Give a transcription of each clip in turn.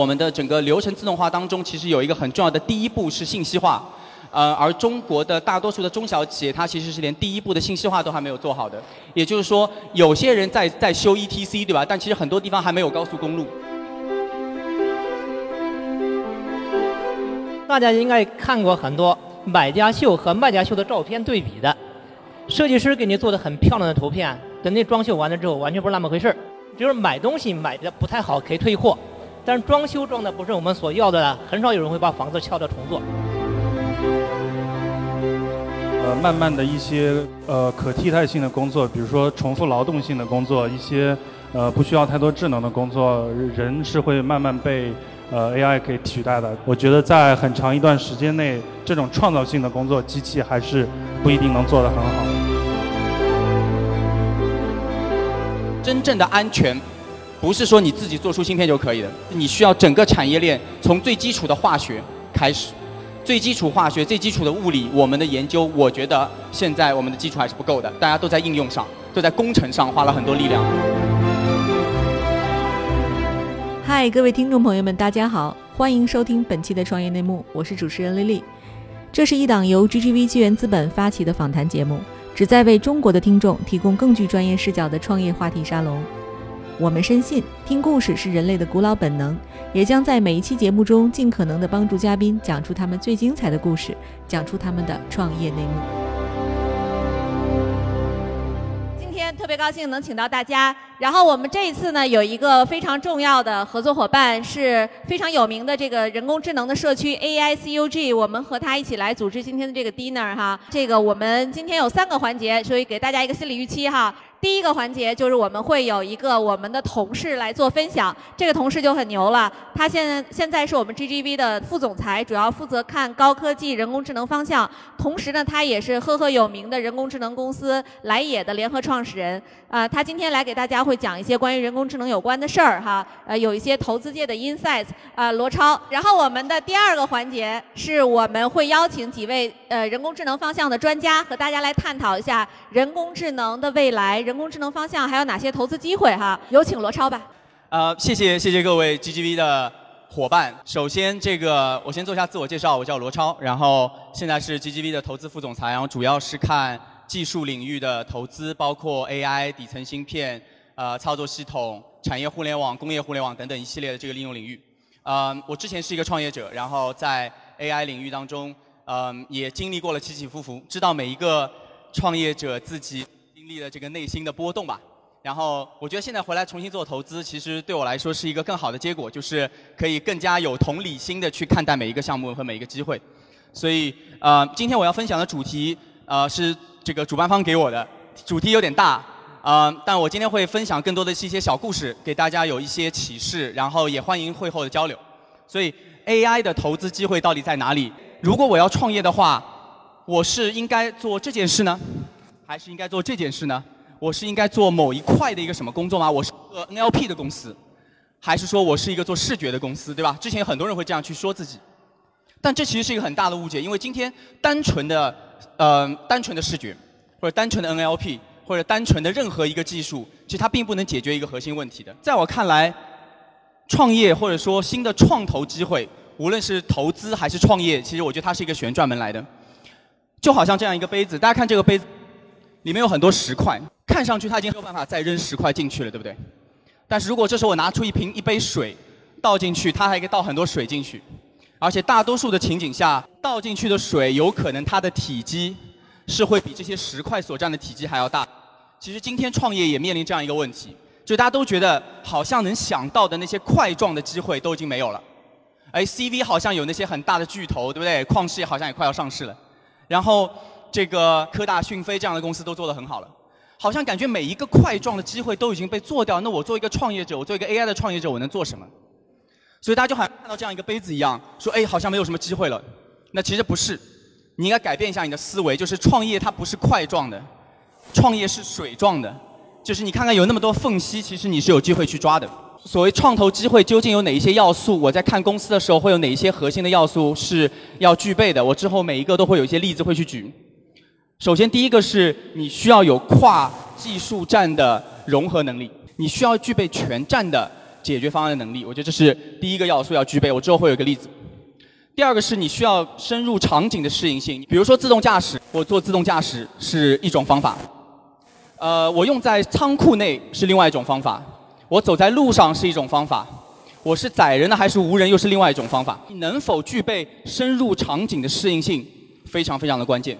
我们的整个流程自动化当中，其实有一个很重要的第一步是信息化，呃，而中国的大多数的中小企业，它其实是连第一步的信息化都还没有做好的。也就是说，有些人在在修 ETC，对吧？但其实很多地方还没有高速公路。大家应该看过很多买家秀和卖家秀的照片对比的，设计师给你做的很漂亮的图片，等你装修完了之后，完全不是那么回事儿。就是买东西买的不太好，可以退货。但是装修装的不是我们所要的，很少有人会把房子敲掉重做。呃，慢慢的一些呃可替代性的工作，比如说重复劳动性的工作，一些呃不需要太多智能的工作，人是会慢慢被呃 AI 给取代的。我觉得在很长一段时间内，这种创造性的工作，机器还是不一定能做得很好。真正的安全。不是说你自己做出芯片就可以的，你需要整个产业链从最基础的化学开始，最基础化学、最基础的物理，我们的研究，我觉得现在我们的基础还是不够的，大家都在应用上，都在工程上花了很多力量。嗨，各位听众朋友们，大家好，欢迎收听本期的创业内幕，我是主持人丽丽。这是一档由 GGV 纪元资本发起的访谈节目，旨在为中国的听众提供更具专业视角的创业话题沙龙。我们深信，听故事是人类的古老本能，也将在每一期节目中尽可能的帮助嘉宾讲出他们最精彩的故事，讲出他们的创业内幕。今天特别高兴能请到大家，然后我们这一次呢有一个非常重要的合作伙伴，是非常有名的这个人工智能的社区 AICUG，我们和他一起来组织今天的这个 dinner 哈。这个我们今天有三个环节，所以给大家一个心理预期哈。第一个环节就是我们会有一个我们的同事来做分享，这个同事就很牛了，他现在现在是我们 GGV 的副总裁，主要负责看高科技人工智能方向，同时呢，他也是赫赫有名的人工智能公司来也的联合创始人。啊，他今天来给大家会讲一些关于人工智能有关的事儿哈，呃，有一些投资界的 insights 啊，罗超。然后我们的第二个环节是我们会邀请几位呃人工智能方向的专家和大家来探讨一下人工智能的未来。人工智能方向还有哪些投资机会哈？有请罗超吧。呃，谢谢谢谢各位 GGV 的伙伴。首先，这个我先做一下自我介绍，我叫罗超，然后现在是 GGV 的投资副总裁，然后主要是看技术领域的投资，包括 AI、底层芯片、呃操作系统、产业互联网、工业互联网等等一系列的这个应用领域。嗯，我之前是一个创业者，然后在 AI 领域当中，嗯，也经历过了起起伏伏，知道每一个创业者自己。历的这个内心的波动吧，然后我觉得现在回来重新做投资，其实对我来说是一个更好的结果，就是可以更加有同理心的去看待每一个项目和每一个机会。所以呃，今天我要分享的主题呃是这个主办方给我的，主题有点大啊，但我今天会分享更多的是一些小故事，给大家有一些启示，然后也欢迎会后的交流。所以 AI 的投资机会到底在哪里？如果我要创业的话，我是应该做这件事呢？还是应该做这件事呢？我是应该做某一块的一个什么工作吗？我是个 NLP 的公司，还是说我是一个做视觉的公司，对吧？之前很多人会这样去说自己，但这其实是一个很大的误解，因为今天单纯的呃单纯的视觉，或者单纯的 NLP，或者单纯的任何一个技术，其实它并不能解决一个核心问题的。在我看来，创业或者说新的创投机会，无论是投资还是创业，其实我觉得它是一个旋转门来的，就好像这样一个杯子，大家看这个杯子。里面有很多石块，看上去它已经没有办法再扔石块进去了，对不对？但是如果这时候我拿出一瓶一杯水倒进去，它还可以倒很多水进去，而且大多数的情景下，倒进去的水有可能它的体积是会比这些石块所占的体积还要大。其实今天创业也面临这样一个问题，就大家都觉得好像能想到的那些块状的机会都已经没有了。哎，CV 好像有那些很大的巨头，对不对？旷视好像也快要上市了，然后。这个科大讯飞这样的公司都做得很好了，好像感觉每一个块状的机会都已经被做掉。那我作为一个创业者，我作为一个 AI 的创业者，我能做什么？所以大家就好像看到这样一个杯子一样，说哎，好像没有什么机会了。那其实不是，你应该改变一下你的思维，就是创业它不是块状的，创业是水状的，就是你看看有那么多缝隙，其实你是有机会去抓的。所谓创投机会究竟有哪一些要素？我在看公司的时候会有哪一些核心的要素是要具备的？我之后每一个都会有一些例子会去举。首先，第一个是你需要有跨技术栈的融合能力，你需要具备全站的解决方案的能力。我觉得这是第一个要素要具备。我之后会有个例子。第二个是你需要深入场景的适应性，比如说自动驾驶，我做自动驾驶是一种方法。呃，我用在仓库内是另外一种方法，我走在路上是一种方法，我是载人的还是无人又是另外一种方法。你能否具备深入场景的适应性，非常非常的关键。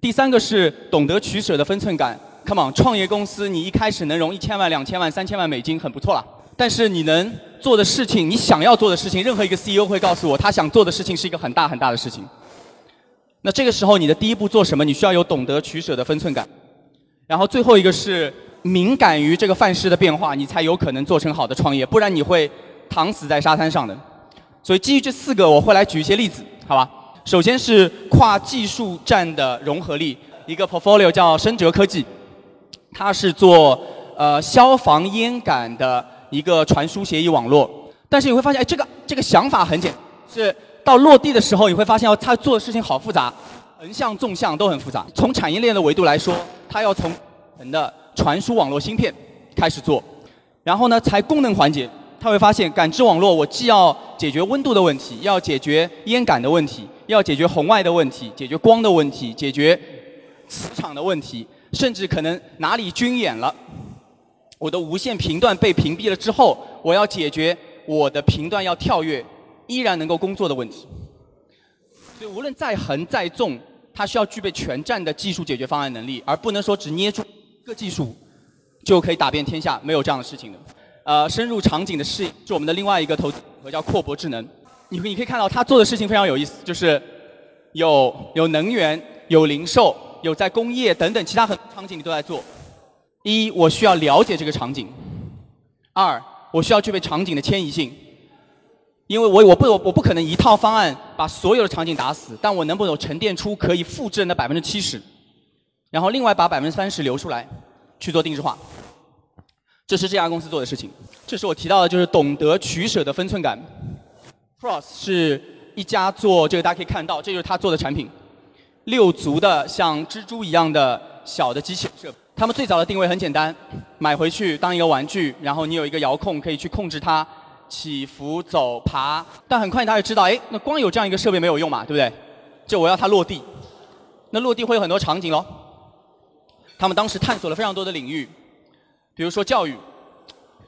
第三个是懂得取舍的分寸感。Come on，创业公司你一开始能融一千万、两千万、三千万美金很不错了，但是你能做的事情，你想要做的事情，任何一个 CEO 会告诉我，他想做的事情是一个很大很大的事情。那这个时候你的第一步做什么？你需要有懂得取舍的分寸感。然后最后一个是敏感于这个范式的变化，你才有可能做成好的创业，不然你会躺死在沙滩上的。所以基于这四个，我会来举一些例子，好吧？首先是跨技术站的融合力，一个 portfolio 叫深哲科技。它是做呃消防烟感的一个传输协议网络，但是你会发现，哎，这个这个想法很简，是到落地的时候，你会发现，哦，它做的事情好复杂，横向、纵向都很复杂。从产业链的维度来说，它要从人的传输网络芯片开始做，然后呢，才功能环节，他会发现感知网络，我既要解决温度的问题，要解决烟感的问题，要解决红外的问题，解决光的问题，解决磁场的问题。甚至可能哪里军演了，我的无线频段被屏蔽了之后，我要解决我的频段要跳跃，依然能够工作的问题。所以无论再横再纵，它需要具备全站的技术解决方案能力，而不能说只捏住一个技术就可以打遍天下，没有这样的事情的。呃，深入场景的适应是我们的另外一个投资组合叫阔博智能。你你可以看到他做的事情非常有意思，就是有有能源，有零售。有在工业等等其他很多场景你都在做。一，我需要了解这个场景；二，我需要具备场景的迁移性，因为我我不我我不可能一套方案把所有的场景打死，但我能不能沉淀出可以复制的百分之七十，然后另外把百分之三十留出来去做定制化。这是这家公司做的事情。这是我提到的，就是懂得取舍的分寸感。Cross 是一家做这个，大家可以看到，这就是他做的产品。六足的像蜘蛛一样的小的机器人，他们最早的定位很简单，买回去当一个玩具，然后你有一个遥控可以去控制它起伏、走、爬。但很快大家就知道，哎，那光有这样一个设备没有用嘛，对不对？就我要它落地，那落地会有很多场景喽。他们当时探索了非常多的领域，比如说教育，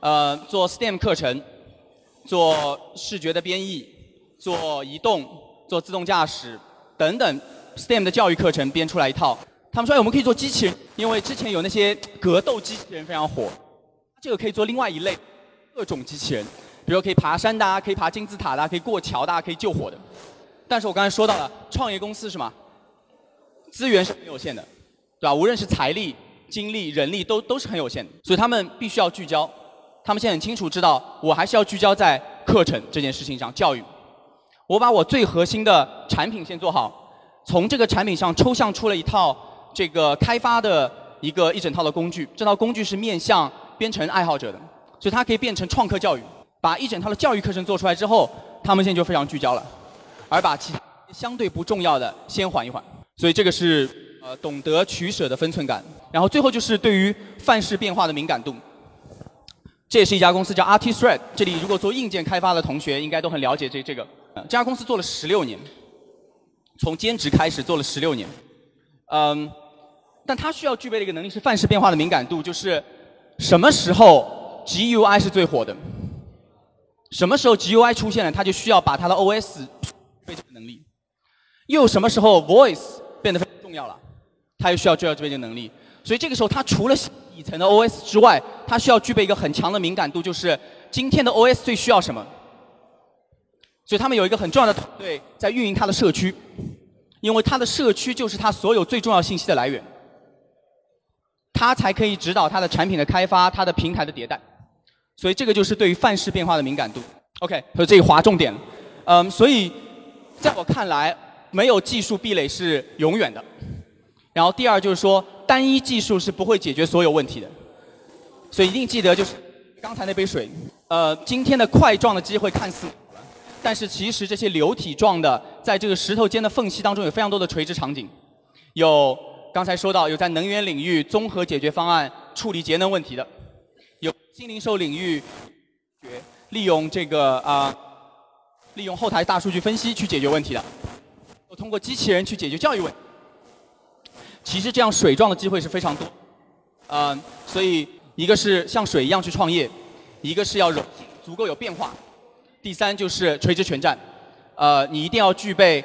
呃，做 STEM 课程，做视觉的编译，做移动，做自动驾驶等等。STEM 的教育课程编出来一套，他们说哎，我们可以做机器人，因为之前有那些格斗机器人非常火，这个可以做另外一类各种机器人，比如可以爬山的，可以爬金字塔的，可以过桥的，可以救火的。但是我刚才说到了，创业公司是吗？资源是很有限的，对吧？无论是财力、精力、人力都都是很有限的，所以他们必须要聚焦。他们现在很清楚知道，我还是要聚焦在课程这件事情上，教育。我把我最核心的产品先做好。从这个产品上抽象出了一套这个开发的一个一整套的工具，这套工具是面向编程爱好者的，所以它可以变成创客教育。把一整套的教育课程做出来之后，他们现在就非常聚焦了，而把其他相对不重要的先缓一缓。所以这个是呃懂得取舍的分寸感。然后最后就是对于范式变化的敏感度。这也是一家公司叫 Artithread，这里如果做硬件开发的同学应该都很了解这这个。这家公司做了十六年。从兼职开始做了十六年，嗯，但他需要具备的一个能力是范式变化的敏感度，就是什么时候 GUI 是最火的，什么时候 GUI 出现了，他就需要把他的 OS 备这个能力，又什么时候 Voice 变得非常重要了，他又需要具备这个能力，所以这个时候他除了底层的 OS 之外，他需要具备一个很强的敏感度，就是今天的 OS 最需要什么。所以他们有一个很重要的团队在运营他的社区，因为他的社区就是他所有最重要信息的来源，他才可以指导他的产品的开发、他的平台的迭代。所以这个就是对于范式变化的敏感度。OK，所以这里划重点。嗯，所以在我看来，没有技术壁垒是永远的。然后第二就是说，单一技术是不会解决所有问题的。所以一定记得就是刚才那杯水。呃，今天的块状的机会看似。但是其实这些流体状的，在这个石头间的缝隙当中有非常多的垂直场景，有刚才说到有在能源领域综合解决方案处理节能问题的，有新零售领域，利用这个啊，利用后台大数据分析去解决问题的，通过机器人去解决教育问题。其实这样水状的机会是非常多，呃，所以一个是像水一样去创业，一个是要柔足够有变化，第三就是垂直全站，呃，你一定要具备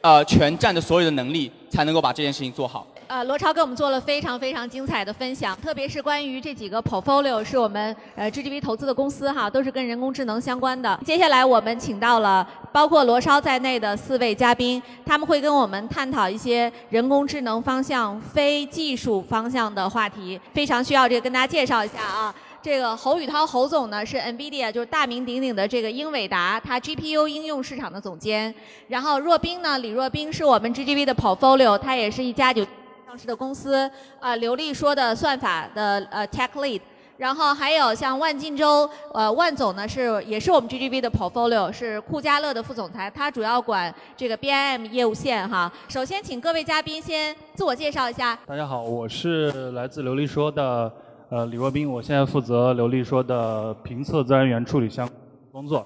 呃全站的所有的能力，才能够把这件事情做好。呃，罗超给我们做了非常非常精彩的分享，特别是关于这几个 portfolio 是我们呃 GGV 投资的公司哈，都是跟人工智能相关的。接下来我们请到了包括罗超在内的四位嘉宾，他们会跟我们探讨一些人工智能方向、非技术方向的话题，非常需要这个跟大家介绍一下啊。这个侯宇涛侯总呢是 NVIDIA 就是大名鼎鼎的这个英伟达，他 GPU 应用市场的总监。然后若冰呢，李若冰是我们 GGV 的 portfolio，他也是一家就。上市的公司，呃，刘丽说的算法的呃 tech lead，然后还有像万晋州，呃，万总呢是也是我们 GGV 的 portfolio，是酷家乐的副总裁，他主要管这个 BIM 业务线哈。首先请各位嘉宾先自我介绍一下。大家好，我是来自刘丽说的呃李若冰，我现在负责刘丽说的评测自然语言处理相工作。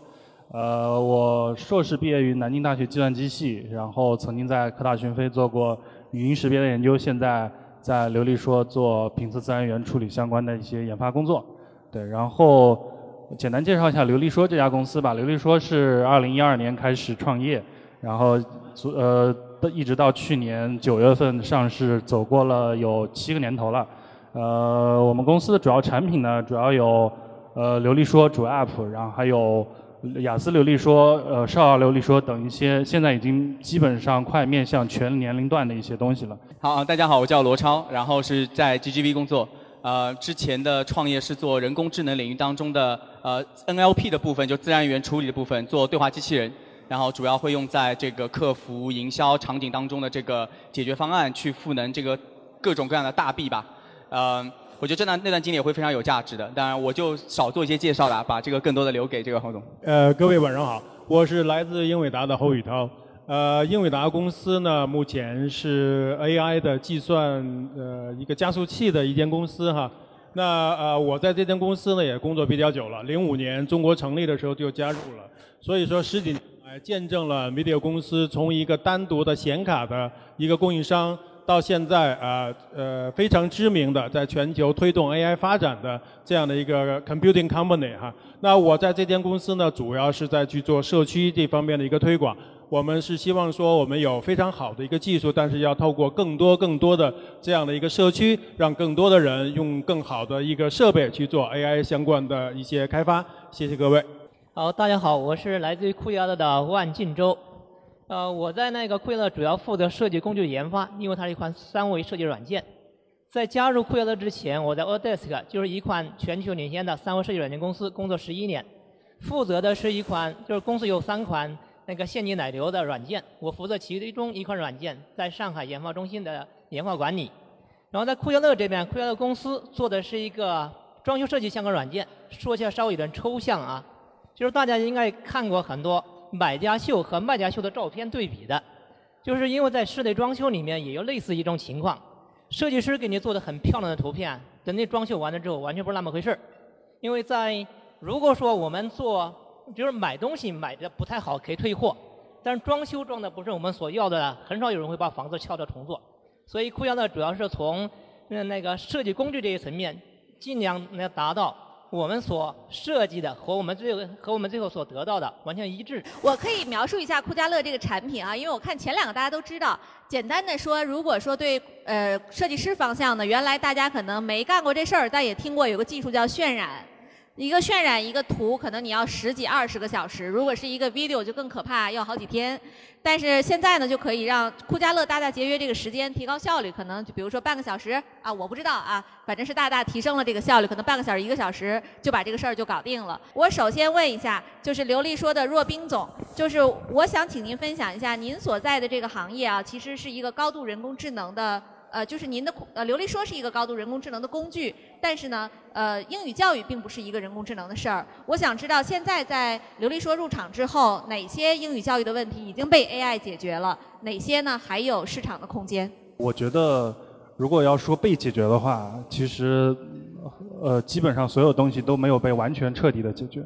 呃，我硕士毕业于南京大学计算机系，然后曾经在科大讯飞做过。语音识别的研究，现在在流利说做评测自然语言处理相关的一些研发工作。对，然后简单介绍一下流利说这家公司吧。流利说是二零一二年开始创业，然后呃一直到去年九月份上市，走过了有七个年头了。呃，我们公司的主要产品呢，主要有呃流利说主 App，然后还有。雅思流利说，呃，少儿流利说等一些，现在已经基本上快面向全年龄段的一些东西了。好，大家好，我叫罗超，然后是在 GGV 工作。呃，之前的创业是做人工智能领域当中的呃 NLP 的部分，就自然语言处理的部分，做对话机器人，然后主要会用在这个客服、营销场景当中的这个解决方案，去赋能这个各种各样的大 B 吧。嗯。我觉得这段那段经历也会非常有价值的，当然我就少做一些介绍了，把这个更多的留给这个侯总。呃，各位晚上好，我是来自英伟达的侯宇涛。呃，英伟达公司呢，目前是 AI 的计算呃一个加速器的一间公司哈。那呃，我在这间公司呢也工作比较久了，零五年中国成立的时候就加入了，所以说十几年来见证了 Media 公司从一个单独的显卡的一个供应商。到现在啊，呃，非常知名的，在全球推动 AI 发展的这样的一个 computing company 哈。那我在这间公司呢，主要是在去做社区这方面的一个推广。我们是希望说，我们有非常好的一个技术，但是要透过更多更多的这样的一个社区，让更多的人用更好的一个设备去做 AI 相关的一些开发。谢谢各位。好，大家好，我是来自于酷家乐的万晋州。呃，我在那个酷乐主要负责设计工具研发，因为它是一款三维设计软件。在加入酷乐之前，我在 Autodesk 就是一款全球领先的三维设计软件公司工作十一年，负责的是一款就是公司有三款那个现金奶牛的软件，我负责其中一款软件在上海研发中心的研发管理。然后在酷乐这边，酷乐公司做的是一个装修设计相关软件，说起来稍微有点抽象啊，就是大家应该看过很多。买家秀和卖家秀的照片对比的，就是因为在室内装修里面也有类似一种情况，设计师给你做的很漂亮的图片，等你装修完了之后完全不是那么回事儿。因为在如果说我们做，就是买东西买的不太好可以退货，但是装修装的不是我们所要的，很少有人会把房子撬掉重做。所以酷家呢主要是从那个设计工具这一层面，尽量能达到。我们所设计的和我们最后和我们最后所得到的完全一致。我可以描述一下酷家乐这个产品啊，因为我看前两个大家都知道。简单的说，如果说对呃设计师方向的，原来大家可能没干过这事儿，但也听过有个技术叫渲染。一个渲染一个图，可能你要十几二十个小时；如果是一个 video，就更可怕，要好几天。但是现在呢，就可以让酷家乐大大节约这个时间，提高效率。可能就比如说半个小时啊，我不知道啊，反正是大大提升了这个效率。可能半个小时、一个小时就把这个事儿就搞定了。我首先问一下，就是刘丽说的若冰总，就是我想请您分享一下，您所在的这个行业啊，其实是一个高度人工智能的。呃，就是您的呃，流利说是一个高度人工智能的工具，但是呢，呃，英语教育并不是一个人工智能的事儿。我想知道，现在在流利说入场之后，哪些英语教育的问题已经被 AI 解决了，哪些呢还有市场的空间？我觉得，如果要说被解决的话，其实，呃，基本上所有东西都没有被完全彻底的解决。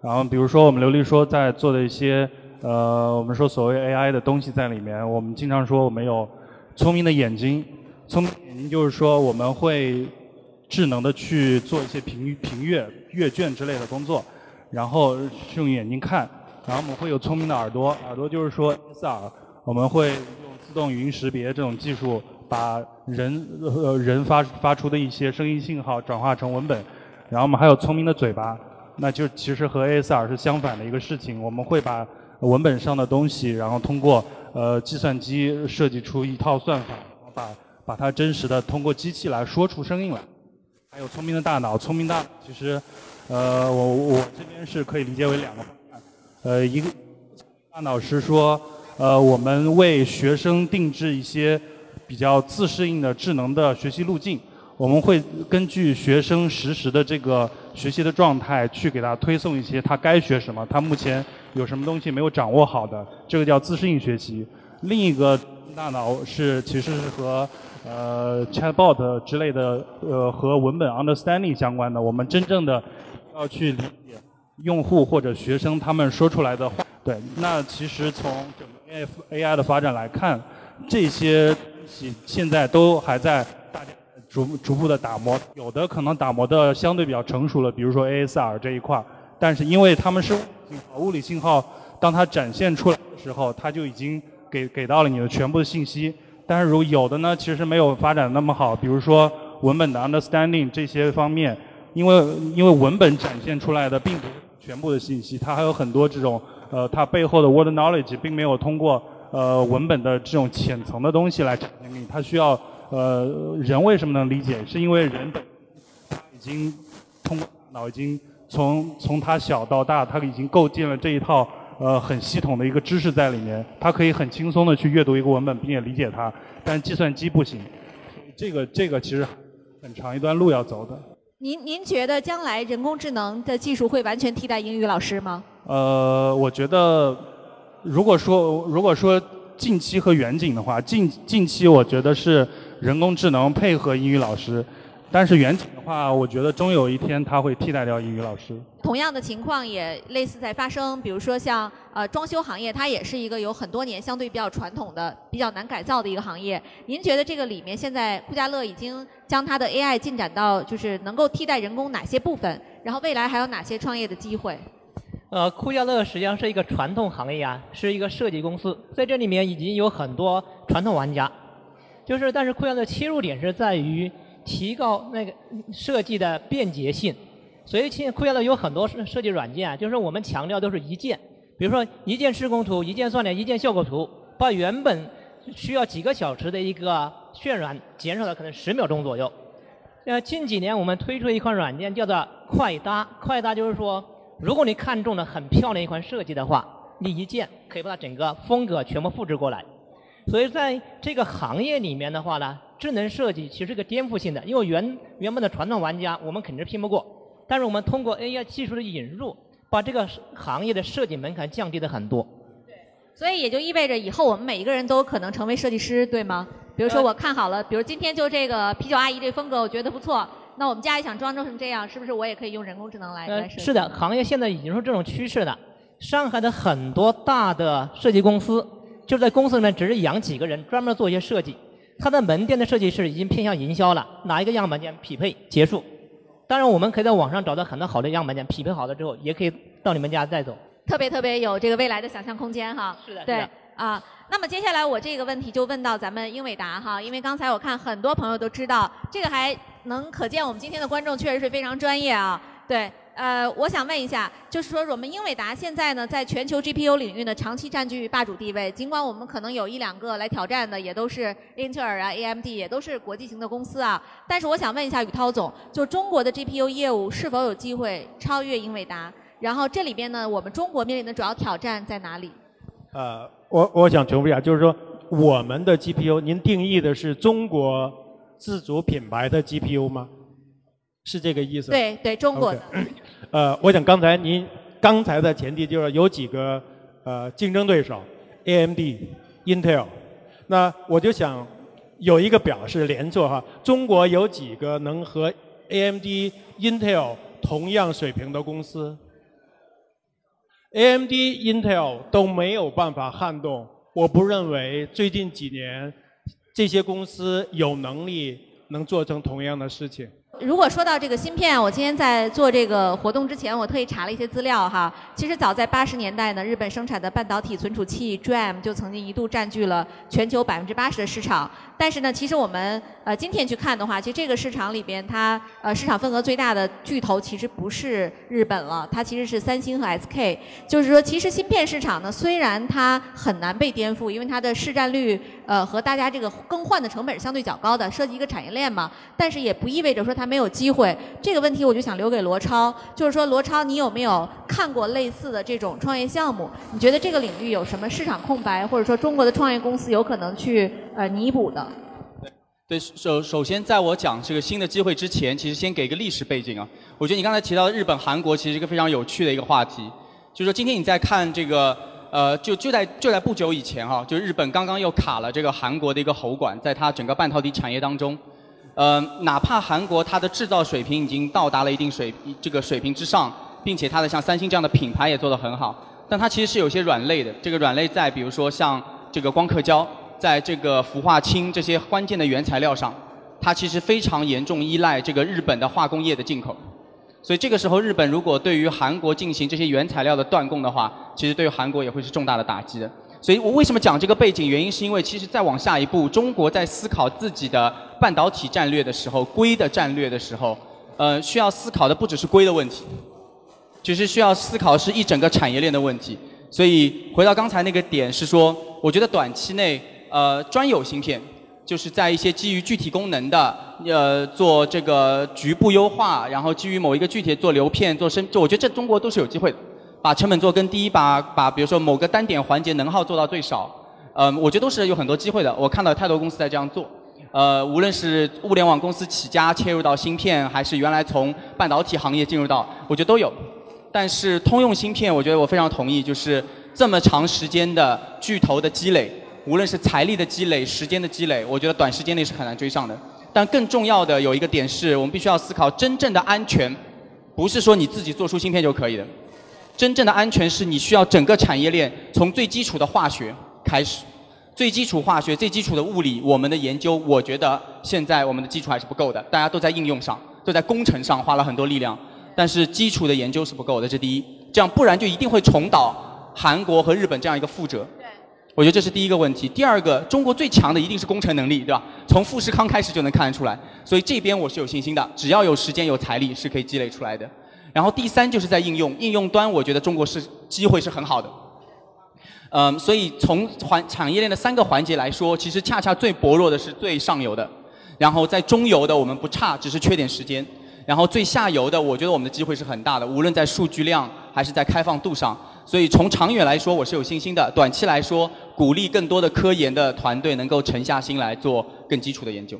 然后比如说我们刘丽说在做的一些呃，我们说所谓 AI 的东西在里面，我们经常说我们有聪明的眼睛，聪明眼睛就是说我们会智能的去做一些评评阅阅卷之类的工作，然后是用眼睛看，然后我们会有聪明的耳朵，耳朵就是说 S 耳，我们会用自动语音识别这种技术。把人呃人发发出的一些声音信号转化成文本，然后我们还有聪明的嘴巴，那就其实和 ASR 是相反的一个事情。我们会把文本上的东西，然后通过呃计算机设计出一套算法，把把它真实的通过机器来说出声音来。还有聪明的大脑，聪明大脑其实呃我我这边是可以理解为两个方案，呃一个大脑是说呃我们为学生定制一些。比较自适应的智能的学习路径，我们会根据学生实时的这个学习的状态，去给他推送一些他该学什么，他目前有什么东西没有掌握好的，这个叫自适应学习。另一个大脑是其实是和呃 chatbot 之类的呃和文本 understanding 相关的，我们真正的要去理解用户或者学生他们说出来的话。对，那其实从整个 AI 的发展来看，这些东西。现在都还在大家逐逐步的打磨，有的可能打磨的相对比较成熟了，比如说 ASR 这一块儿但是因为他们是物理信号，当它展现出来的时候，它就已经给给到了你的全部的信息。但是如有的呢，其实没有发展那么好，比如说文本的 understanding 这些方面，因为因为文本展现出来的并不是全部的信息，它还有很多这种呃它背后的 word knowledge 并没有通过。呃，文本的这种浅层的东西来展现给你，它需要呃，人为什么能理解？是因为人他已经通过脑已经从从他小到大，他已经构建了这一套呃很系统的一个知识在里面，他可以很轻松的去阅读一个文本并且理解它，但计算机不行。这个这个其实很长一段路要走的。您您觉得将来人工智能的技术会完全替代英语老师吗？呃，我觉得。如果说如果说近期和远景的话，近近期我觉得是人工智能配合英语老师，但是远景的话，我觉得终有一天它会替代掉英语老师。同样的情况也类似在发生，比如说像呃装修行业，它也是一个有很多年相对比较传统的、比较难改造的一个行业。您觉得这个里面现在酷家乐已经将它的 AI 进展到就是能够替代人工哪些部分？然后未来还有哪些创业的机会？呃，酷家乐实际上是一个传统行业啊，是一个设计公司，在这里面已经有很多传统玩家，就是但是酷家乐切入点是在于提高那个设计的便捷性，所以现在酷家乐有很多设设计软件啊，就是我们强调都是一键，比如说一键施工图、一键算点、一键效果图，把原本需要几个小时的一个渲染减少了可能十秒钟左右。呃，近几年我们推出一款软件叫做快搭，快搭就是说。如果你看中了很漂亮一款设计的话，你一键可以把它整个风格全部复制过来。所以在这个行业里面的话呢，智能设计其实是个颠覆性的，因为原原本的传统玩家我们肯定是拼不过。但是我们通过 AI 技术的引入，把这个行业的设计门槛降低了很多。对，所以也就意味着以后我们每一个人都可能成为设计师，对吗？比如说我看好了，比如今天就这个啤酒阿姨这风格，我觉得不错。那我们家也想装成这样，是不是我也可以用人工智能来来设计？是的，行业现在已经是这种趋势了。上海的很多大的设计公司，就在公司里面只是养几个人，专门做一些设计。他的门店的设计师已经偏向营销了，哪一个样板间匹配结束。当然，我们可以在网上找到很多好的样板间，匹配好了之后，也可以到你们家再走。特别特别有这个未来的想象空间哈。是的，对啊。那么接下来我这个问题就问到咱们英伟达哈，因为刚才我看很多朋友都知道这个还。能可见我们今天的观众确实是非常专业啊！对，呃，我想问一下，就是说我们英伟达现在呢，在全球 GPU 领域呢，长期占据霸主地位。尽管我们可能有一两个来挑战的，也都是英特尔啊、AMD，也都是国际型的公司啊。但是我想问一下宇涛总，就中国的 GPU 业务是否有机会超越英伟达？然后这里边呢，我们中国面临的主要挑战在哪里？呃，我我想重复一下，就是说我们的 GPU，您定义的是中国？自主品牌的 GPU 吗？是这个意思？对对，中国的。呃，我想刚才您刚才的前提就是有几个呃竞争对手，AMD、Intel。那我就想有一个表是连坐哈，中国有几个能和 AMD、Intel 同样水平的公司？AMD、Intel 都没有办法撼动。我不认为最近几年这些公司有能力能做成同样的事情。如果说到这个芯片，我今天在做这个活动之前，我特意查了一些资料哈。其实早在八十年代呢，日本生产的半导体存储器 DRAM 就曾经一度占据了全球百分之八十的市场。但是呢，其实我们呃今天去看的话，其实这个市场里边，它呃市场份额最大的巨头其实不是日本了，它其实是三星和 SK。就是说，其实芯片市场呢，虽然它很难被颠覆，因为它的市占率呃和大家这个更换的成本是相对较高的，涉及一个产业链嘛。但是也不意味着说它没有机会。这个问题我就想留给罗超，就是说罗超，你有没有看过类似的这种创业项目？你觉得这个领域有什么市场空白，或者说中国的创业公司有可能去呃弥补的？对，首首先在我讲这个新的机会之前，其实先给一个历史背景啊。我觉得你刚才提到日本、韩国，其实是一个非常有趣的一个话题。就是说今天你在看这个，呃，就就在就在不久以前哈，就日本刚刚又卡了这个韩国的一个喉管，在它整个半导体产业当中，呃，哪怕韩国它的制造水平已经到达了一定水这个水平之上，并且它的像三星这样的品牌也做得很好，但它其实是有些软肋的。这个软肋在比如说像这个光刻胶。在这个氟化氢这些关键的原材料上，它其实非常严重依赖这个日本的化工业的进口，所以这个时候日本如果对于韩国进行这些原材料的断供的话，其实对于韩国也会是重大的打击的。所以我为什么讲这个背景？原因是因为其实再往下一步，中国在思考自己的半导体战略的时候，硅的战略的时候，呃，需要思考的不只是硅的问题，其实需要思考是一整个产业链的问题。所以回到刚才那个点是说，我觉得短期内。呃，专有芯片就是在一些基于具体功能的，呃，做这个局部优化，然后基于某一个具体做流片、做深，就我觉得这中国都是有机会的，把成本做更低，把把比如说某个单点环节能耗做到最少，呃，我觉得都是有很多机会的。我看到太多公司在这样做，呃，无论是物联网公司起家切入到芯片，还是原来从半导体行业进入到，我觉得都有。但是通用芯片，我觉得我非常同意，就是这么长时间的巨头的积累。无论是财力的积累、时间的积累，我觉得短时间内是很难追上的。但更重要的有一个点是，我们必须要思考真正的安全，不是说你自己做出芯片就可以的。真正的安全是你需要整个产业链从最基础的化学开始，最基础化学、最基础的物理，我们的研究，我觉得现在我们的基础还是不够的。大家都在应用上，都在工程上花了很多力量，但是基础的研究是不够的，这第一。这样不然就一定会重蹈韩国和日本这样一个覆辙。我觉得这是第一个问题。第二个，中国最强的一定是工程能力，对吧？从富士康开始就能看得出来。所以这边我是有信心的，只要有时间有财力是可以积累出来的。然后第三就是在应用，应用端我觉得中国是机会是很好的。嗯，所以从环产业链的三个环节来说，其实恰恰最薄弱的是最上游的。然后在中游的我们不差，只是缺点时间。然后最下游的，我觉得我们的机会是很大的，无论在数据量还是在开放度上。所以从长远来说，我是有信心的。短期来说，鼓励更多的科研的团队能够沉下心来做更基础的研究。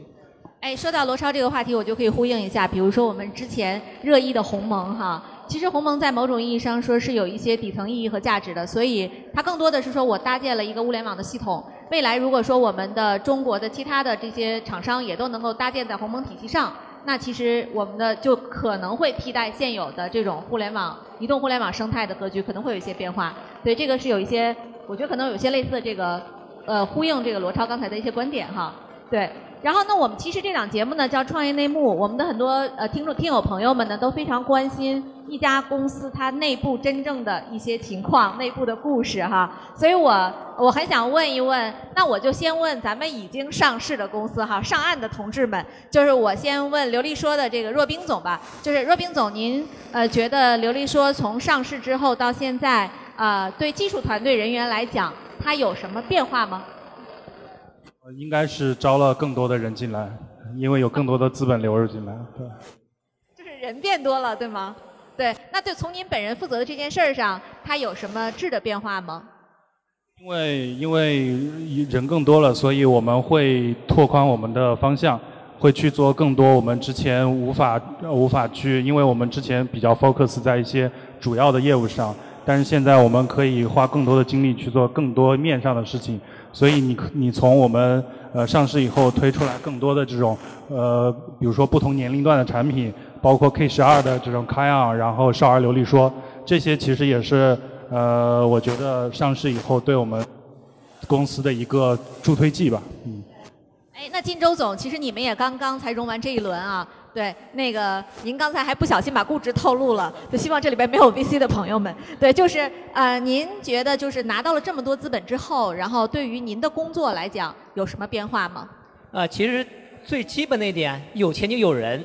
哎，说到罗超这个话题，我就可以呼应一下。比如说我们之前热议的鸿蒙哈，其实鸿蒙在某种意义上说是有一些底层意义和价值的。所以它更多的是说我搭建了一个物联网的系统。未来如果说我们的中国的其他的这些厂商也都能够搭建在鸿蒙体系上。那其实我们的就可能会替代现有的这种互联网、移动互联网生态的格局，可能会有一些变化。对，这个是有一些，我觉得可能有些类似这个，呃，呼应这个罗超刚才的一些观点哈。对。然后呢，我们其实这档节目呢叫《创业内幕》，我们的很多呃听众、听友朋友们呢都非常关心一家公司它内部真正的一些情况、内部的故事哈。所以我我很想问一问，那我就先问咱们已经上市的公司哈，上岸的同志们，就是我先问刘丽说的这个若冰总吧，就是若冰总，您呃觉得刘丽说从上市之后到现在啊，对技术团队人员来讲，它有什么变化吗？应该是招了更多的人进来，因为有更多的资本流入进来，对。就是人变多了，对吗？对。那对从您本人负责的这件事儿上，它有什么质的变化吗？因为因为人更多了，所以我们会拓宽我们的方向，会去做更多我们之前无法无法去，因为我们之前比较 focus 在一些主要的业务上，但是现在我们可以花更多的精力去做更多面上的事情。所以你你从我们呃上市以后推出来更多的这种呃，比如说不同年龄段的产品，包括 K 十二的这种 Kion，然后少儿流利说，这些其实也是呃，我觉得上市以后对我们公司的一个助推剂吧。嗯。哎，那金周总，其实你们也刚刚才融完这一轮啊。对，那个您刚才还不小心把估值透露了，就希望这里边没有 VC 的朋友们。对，就是呃，您觉得就是拿到了这么多资本之后，然后对于您的工作来讲有什么变化吗？呃，其实最基本的一点，有钱就有人。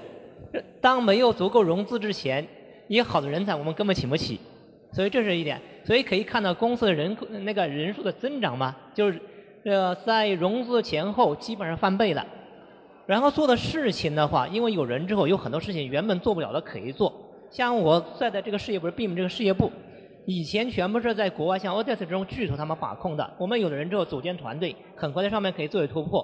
当没有足够融资之前，一个好的人才我们根本请不起，所以这是一点。所以可以看到公司的人那个人数的增长嘛，就是呃在融资前后基本上翻倍了。然后做的事情的话，因为有人之后，有很多事情原本做不了的可以做。像我在的这个事业部是 BIM 这个事业部，以前全部是在国外像 o d e s 这种巨头他们把控的。我们有了人之后组建团队，很快在上面可以作为突破。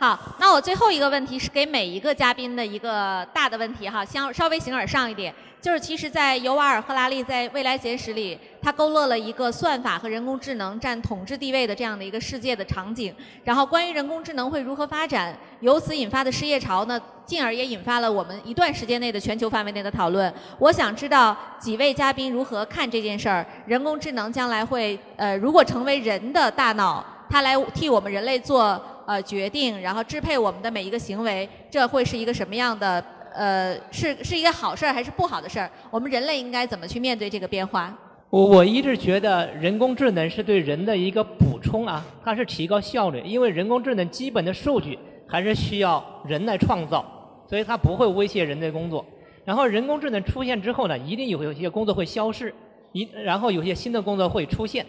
好，那我最后一个问题是给每一个嘉宾的一个大的问题哈，相稍微形而上一点，就是其实，在尤瓦尔·赫拉利在未来简史里，它勾勒了一个算法和人工智能占统治地位的这样的一个世界的场景。然后，关于人工智能会如何发展，由此引发的失业潮呢，进而也引发了我们一段时间内的全球范围内的讨论。我想知道几位嘉宾如何看这件事儿？人工智能将来会呃，如果成为人的大脑，它来替我们人类做。呃，决定然后支配我们的每一个行为，这会是一个什么样的？呃，是是一个好事儿还是不好的事儿？我们人类应该怎么去面对这个变化？我我一直觉得人工智能是对人的一个补充啊，它是提高效率，因为人工智能基本的数据还是需要人来创造，所以它不会威胁人的工作。然后人工智能出现之后呢，一定有有些工作会消失，一然后有些新的工作会出现。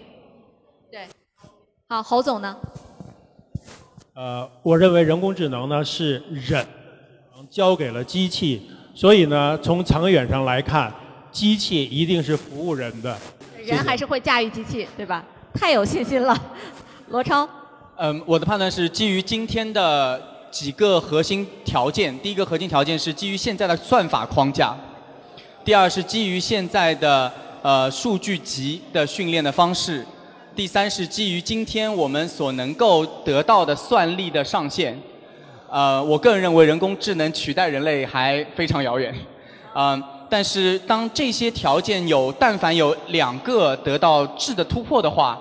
对，好，侯总呢？呃，我认为人工智能呢是人交给了机器，所以呢，从长远上来看，机器一定是服务人的。人还是会驾驭机器，对吧？太有信心了，罗超。嗯，我的判断是基于今天的几个核心条件。第一个核心条件是基于现在的算法框架，第二是基于现在的呃数据集的训练的方式。第三是基于今天我们所能够得到的算力的上限，呃，我个人认为人工智能取代人类还非常遥远，嗯，但是当这些条件有但凡有两个得到质的突破的话，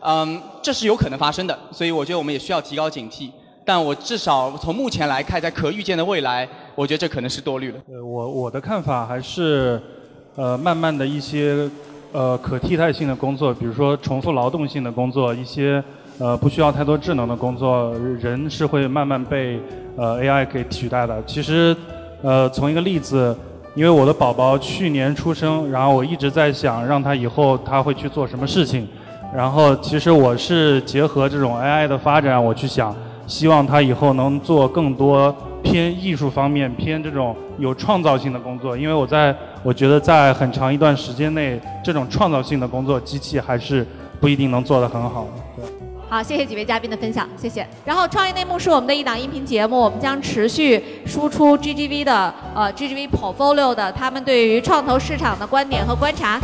嗯，这是有可能发生的，所以我觉得我们也需要提高警惕。但我至少从目前来看，在可预见的未来，我觉得这可能是多虑了。呃，我我的看法还是，呃，慢慢的一些。呃，可替代性的工作，比如说重复劳动性的工作，一些呃不需要太多智能的工作，人是会慢慢被呃 AI 给取代的。其实，呃，从一个例子，因为我的宝宝去年出生，然后我一直在想，让他以后他会去做什么事情。然后，其实我是结合这种 AI 的发展，我去想，希望他以后能做更多。偏艺术方面，偏这种有创造性的工作，因为我在我觉得在很长一段时间内，这种创造性的工作，机器还是不一定能做得很好。对，好，谢谢几位嘉宾的分享，谢谢。然后创业内幕是我们的一档音频节目，我们将持续输出 GGV 的呃 GGV Portfolio 的他们对于创投市场的观点和观察。